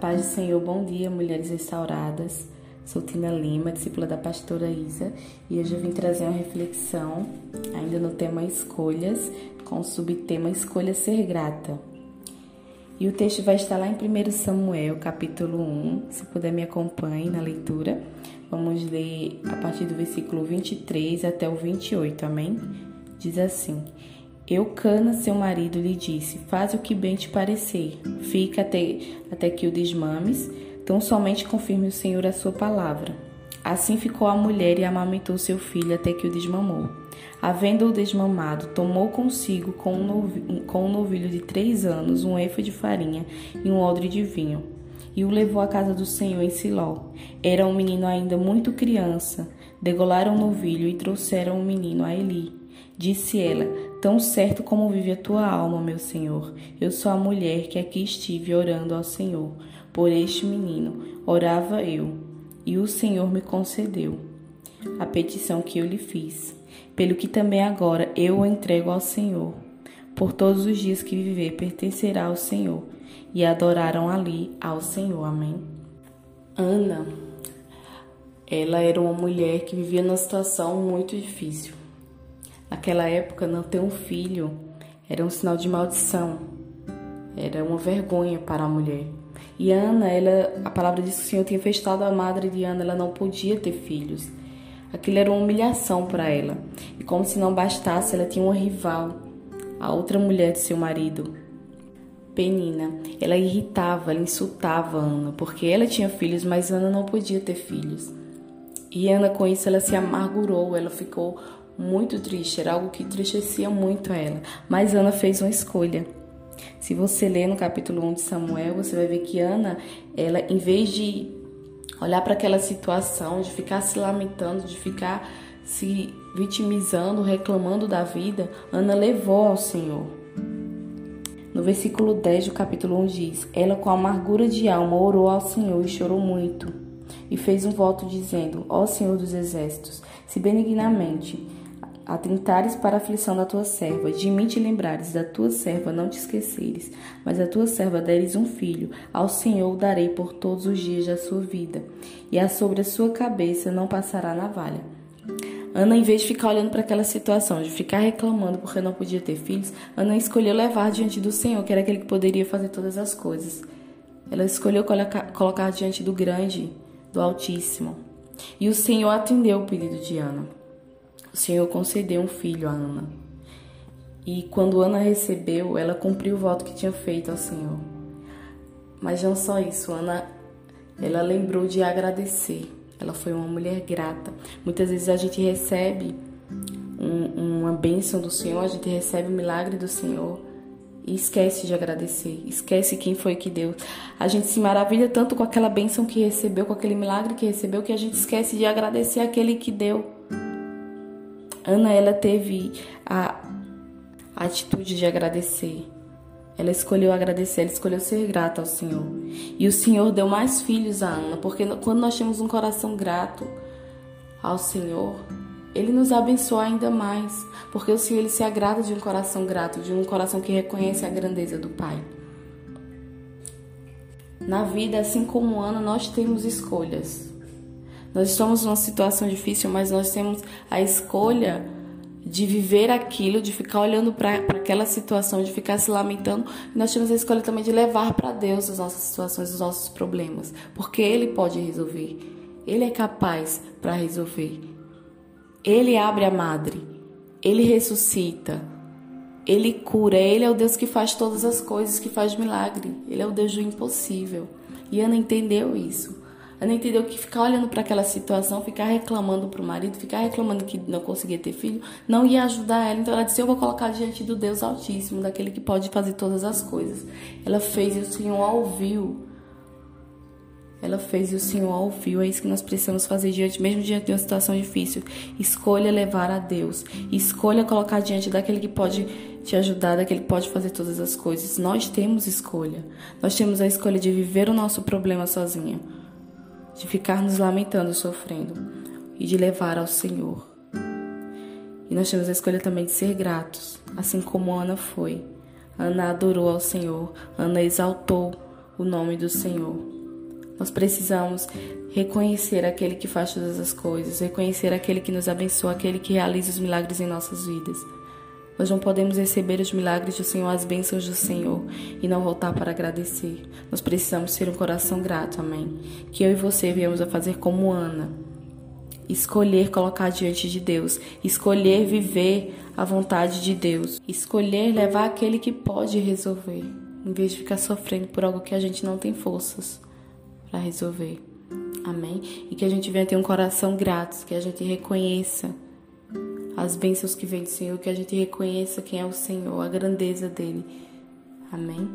paz do Senhor, bom dia, mulheres restauradas. Sou Tina Lima, discípula da pastora Isa, e hoje eu vim trazer uma reflexão, ainda no tema escolhas, com o subtema Escolha Ser Grata. E o texto vai estar lá em 1 Samuel, capítulo 1. Se puder, me acompanhe na leitura. Vamos ler a partir do versículo 23 até o 28, amém? Diz assim: Eucana, seu marido, lhe disse: Faz o que bem te parecer. Fica até, até que o desmames, tão somente confirme o Senhor a sua palavra. Assim ficou a mulher e amamentou seu filho até que o desmamou. Havendo-o desmamado, tomou consigo com um, novilho, com um novilho de três anos um efa de farinha e um odre de vinho, e o levou à casa do Senhor em Siló. Era um menino ainda muito criança. Degolaram o novilho e trouxeram o menino a Eli. Disse ela: Tão certo como vive a tua alma, meu Senhor, eu sou a mulher que aqui estive orando ao Senhor. Por este menino orava eu, e o Senhor me concedeu a petição que eu lhe fiz, pelo que também agora eu o entrego ao Senhor. Por todos os dias que viver pertencerá ao Senhor. E adoraram ali ao Senhor. Amém. Ana, ela era uma mulher que vivia numa situação muito difícil. Naquela época, não ter um filho era um sinal de maldição, era uma vergonha para a mulher. E Ana, ela, a palavra diz que o Senhor tinha fechado a madre de Ana, ela não podia ter filhos. Aquilo era uma humilhação para ela. E como se não bastasse, ela tinha uma rival, a outra mulher de seu marido, Penina. Ela irritava, ela insultava Ana, porque ela tinha filhos, mas Ana não podia ter filhos. E Ana, com isso, ela se amargurou, ela ficou muito triste, era algo que entristecia muito a ela. Mas Ana fez uma escolha. Se você ler no capítulo 1 de Samuel, você vai ver que Ana, ela em vez de olhar para aquela situação, de ficar se lamentando, de ficar se vitimizando, reclamando da vida, Ana levou ao Senhor. No versículo 10 do capítulo 1 diz: Ela, com amargura de alma, orou ao Senhor e chorou muito, e fez um voto dizendo: Ó Senhor dos exércitos, se benignamente atentares para a aflição da tua serva, de mim te lembrares, da tua serva não te esqueceres, mas a tua serva deres um filho, ao Senhor o darei por todos os dias da sua vida, e a sobre a sua cabeça não passará navalha. Ana, em vez de ficar olhando para aquela situação, de ficar reclamando porque não podia ter filhos, Ana escolheu levar diante do Senhor, que era aquele que poderia fazer todas as coisas. Ela escolheu colocar, colocar diante do grande, do Altíssimo. E o Senhor atendeu o pedido de Ana o Senhor concedeu um filho a Ana. E quando Ana recebeu, ela cumpriu o voto que tinha feito ao Senhor. Mas não só isso, Ana, ela lembrou de agradecer. Ela foi uma mulher grata. Muitas vezes a gente recebe um, uma bênção do Senhor, a gente recebe o milagre do Senhor e esquece de agradecer, esquece quem foi que deu. A gente se maravilha tanto com aquela bênção que recebeu, com aquele milagre que recebeu, que a gente esquece de agradecer aquele que deu. Ana ela teve a, atitude de agradecer. Ela escolheu agradecer, ela escolheu ser grata ao Senhor. E o Senhor deu mais filhos a Ana, porque quando nós temos um coração grato ao Senhor, ele nos abençoa ainda mais, porque o Senhor ele se agrada de um coração grato, de um coração que reconhece a grandeza do Pai. Na vida, assim como Ana, nós temos escolhas. Nós estamos numa situação difícil, mas nós temos a escolha de viver aquilo, de ficar olhando para aquela situação, de ficar se lamentando. Nós temos a escolha também de levar para Deus as nossas situações, os nossos problemas, porque Ele pode resolver. Ele é capaz para resolver. Ele abre a madre. Ele ressuscita. Ele cura. Ele é o Deus que faz todas as coisas, que faz milagre. Ele é o Deus do impossível. E Ana entendeu isso. Ana entendeu que ficar olhando para aquela situação, ficar reclamando para o marido, ficar reclamando que não conseguia ter filho, não ia ajudar ela. Então ela disse: Eu vou colocar diante do Deus Altíssimo, daquele que pode fazer todas as coisas. Ela fez e o Senhor ouviu. Ela fez e o Senhor ouviu. É isso que nós precisamos fazer diante, mesmo diante de uma situação difícil. Escolha levar a Deus. Escolha colocar diante daquele que pode te ajudar, daquele que pode fazer todas as coisas. Nós temos escolha. Nós temos a escolha de viver o nosso problema sozinha de ficar nos lamentando, sofrendo e de levar ao Senhor. E nós temos a escolha também de ser gratos, assim como Ana foi. Ana adorou ao Senhor, Ana exaltou o nome do Senhor. Nós precisamos reconhecer aquele que faz todas as coisas, reconhecer aquele que nos abençoa, aquele que realiza os milagres em nossas vidas. Nós não podemos receber os milagres do Senhor, as bênçãos do Senhor e não voltar para agradecer. Nós precisamos ser um coração grato, amém? Que eu e você viemos a fazer como Ana. Escolher colocar diante de Deus, escolher viver a vontade de Deus, escolher levar aquele que pode resolver, em vez de ficar sofrendo por algo que a gente não tem forças para resolver. Amém? E que a gente venha ter um coração grato, que a gente reconheça as bênçãos que vem do Senhor, que a gente reconheça quem é o Senhor, a grandeza dele. Amém?